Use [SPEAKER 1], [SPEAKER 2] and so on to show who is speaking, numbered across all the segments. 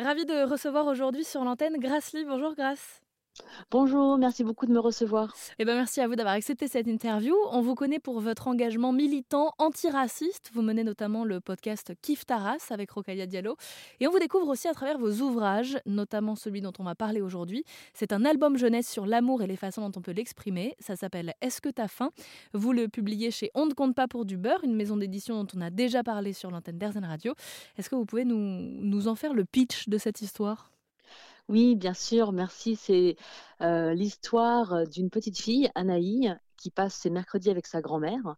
[SPEAKER 1] Ravi de recevoir aujourd'hui sur l'antenne Grace Lee. Bonjour Grace.
[SPEAKER 2] Bonjour, merci beaucoup de me recevoir.
[SPEAKER 1] Eh ben merci à vous d'avoir accepté cette interview. On vous connaît pour votre engagement militant antiraciste. Vous menez notamment le podcast Kif Taras avec Rokaya Diallo. Et on vous découvre aussi à travers vos ouvrages, notamment celui dont on va parler aujourd'hui. C'est un album jeunesse sur l'amour et les façons dont on peut l'exprimer. Ça s'appelle Est-ce que t'as faim? Vous le publiez chez On ne compte pas pour du beurre, une maison d'édition dont on a déjà parlé sur l'antenne d'Airzen Radio. Est-ce que vous pouvez nous, nous en faire le pitch de cette histoire?
[SPEAKER 2] Oui, bien sûr, merci. C'est euh, l'histoire d'une petite fille, Anaï, qui passe ses mercredis avec sa grand-mère.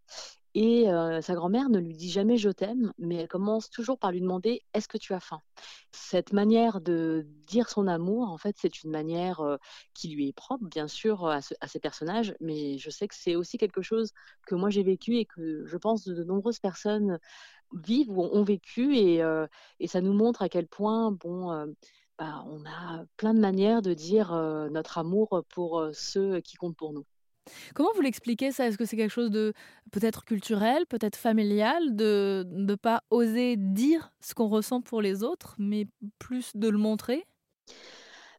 [SPEAKER 2] Et euh, sa grand-mère ne lui dit jamais je t'aime, mais elle commence toujours par lui demander est-ce que tu as faim? Cette manière de dire son amour, en fait, c'est une manière euh, qui lui est propre, bien sûr, à, à, ces personnages, mais je sais que c'est aussi quelque chose que moi j'ai vécu et que je pense de, de nombreuses personnes vivent ou ont vécu, et, et ça nous montre à quel point, bon bah, on a plein de manières de dire notre amour pour ceux qui comptent pour nous.
[SPEAKER 1] Comment vous l'expliquez ça? Est-ce que c'est quelque chose de peut-être culturel, peut-être familial, de ne pas oser dire ce qu'on ressent pour les autres, mais plus de le montrer?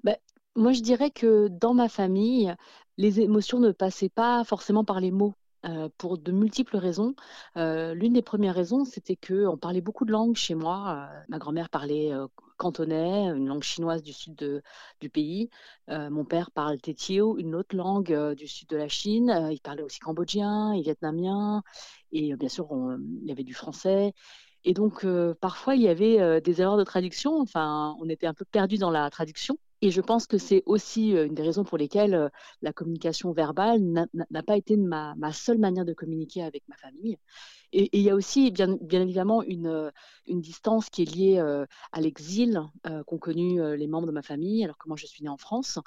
[SPEAKER 2] Bah, Moi, je dirais que dans ma famille, les émotions ne passaient pas forcément par les mots. Euh, pour de multiples raisons. Euh, l'une des premières raisons, c'était que on parlait beaucoup de langues chez moi. Euh, ma grand-mère parlait cantonais, une langue chinoise du sud du pays. mon père parle tétio, une autre langue du sud de la Chine. il parlait aussi cambodgien et vietnamien. Et bien sûr, il y avait du français. Et donc, parfois, il y avait des erreurs de traduction. Enfin, on était un peu perdu dans la traduction. Et je pense que c'est aussi une des raisons pour lesquelles la communication verbale n'a pas été ma, seule manière de communiquer avec ma famille. Et, il y a aussi, bien, bien évidemment, une, une, distance qui est liée à l'exil qu'ont connu les membres de ma famille, alors que moi je suis née en France,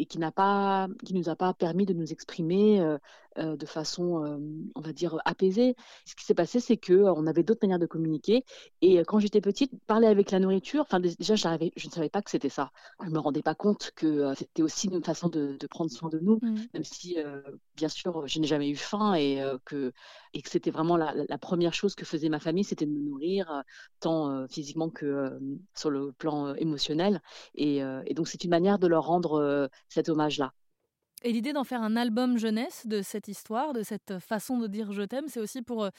[SPEAKER 2] et qui n'a pas, qui nous a pas permis de nous exprimer euh, euh, de façon, euh, on va dire, apaisée. Ce qui s'est passé, c'est que on avait d'autres manières de communiquer. Et quand j'étais petite, parler avec la nourriture, enfin déjà, je ne savais pas que c'était ça. Je me rendais pas compte que c'était aussi une façon de, de, prendre soin de nous, mmh. même si, bien sûr, je n'ai jamais eu faim et que et que c'était vraiment la, la, première chose que faisait ma famille, c'était de me nourrir tant physiquement que sur le plan émotionnel. Et, et donc c'est une manière de leur rendre cet hommage-là.
[SPEAKER 1] Et l'idée d'en faire un album jeunesse de cette histoire, de cette façon de dire je t'aime, c'est aussi pour euh,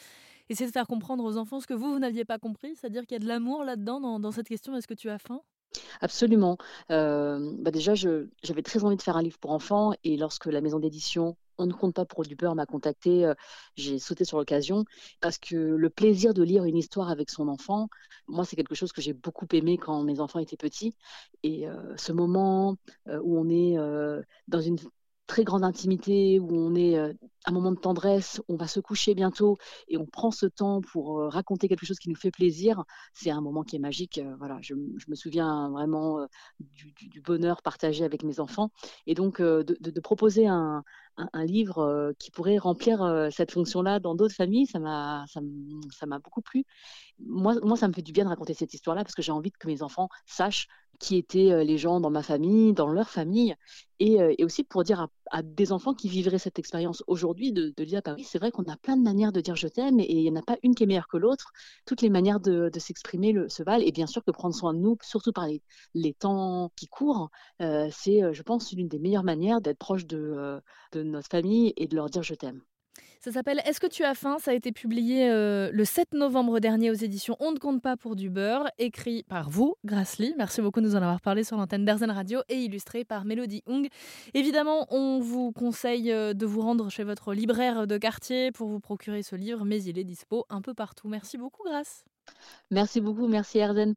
[SPEAKER 1] essayer de faire comprendre aux enfants ce que vous, vous n'aviez pas compris, c'est-à-dire qu'il y a de l'amour là-dedans, dans, dans, cette question est-ce que tu as faim?
[SPEAKER 2] Absolument. Euh, bah déjà, j'avais très envie de faire un livre pour enfants et lorsque la maison d'édition on ne compte pas pour du m'a contacté, j'ai sauté sur l'occasion parce que le plaisir de lire une histoire avec son enfant, moi c'est quelque chose que j'ai beaucoup aimé quand mes enfants étaient petits et ce moment où on est dans une très grande intimité, où on est un moment de tendresse, on va se coucher bientôt et on prend ce temps pour raconter quelque chose qui nous fait plaisir, c'est un moment qui est magique. voilà, je, me souviens vraiment du, bonheur partagé avec mes enfants et donc de, proposer un, livre qui pourrait remplir cette fonction-là dans d'autres familles, ça m'a ça m'a beaucoup plu. Moi, moi, ça me fait du bien de raconter cette histoire-là parce que j'ai envie que mes enfants sachent qui étaient les gens dans ma famille, dans leur famille, et, aussi pour dire à, des enfants qui vivraient cette expérience aujourd'hui de, de, dire, bah oui, c'est vrai qu'on a plein de manières de dire je t'aime et il n'y en a pas une qui est meilleure que l'autre. Toutes les manières de, s'exprimer se valent et bien sûr que prendre soin de nous, surtout par les, les temps qui courent, c'est, je pense, l'une des meilleures manières d'être proche de notre famille et de leur dire je t'aime.
[SPEAKER 1] Ça s'appelle Est-ce que tu as faim? Ça a été publié euh, le 7 novembre dernier aux éditions On ne compte pas pour du beurre, écrit par vous, Grassly. Merci beaucoup de nous en avoir parlé sur l'antenne d'Arzen Radio et illustré par Mélodie Hung. Évidemment, on vous conseille euh, de vous rendre chez votre libraire de quartier pour vous procurer ce livre, mais il est dispo un peu partout. Merci beaucoup, Grace.
[SPEAKER 2] Merci beaucoup, merci Erzen.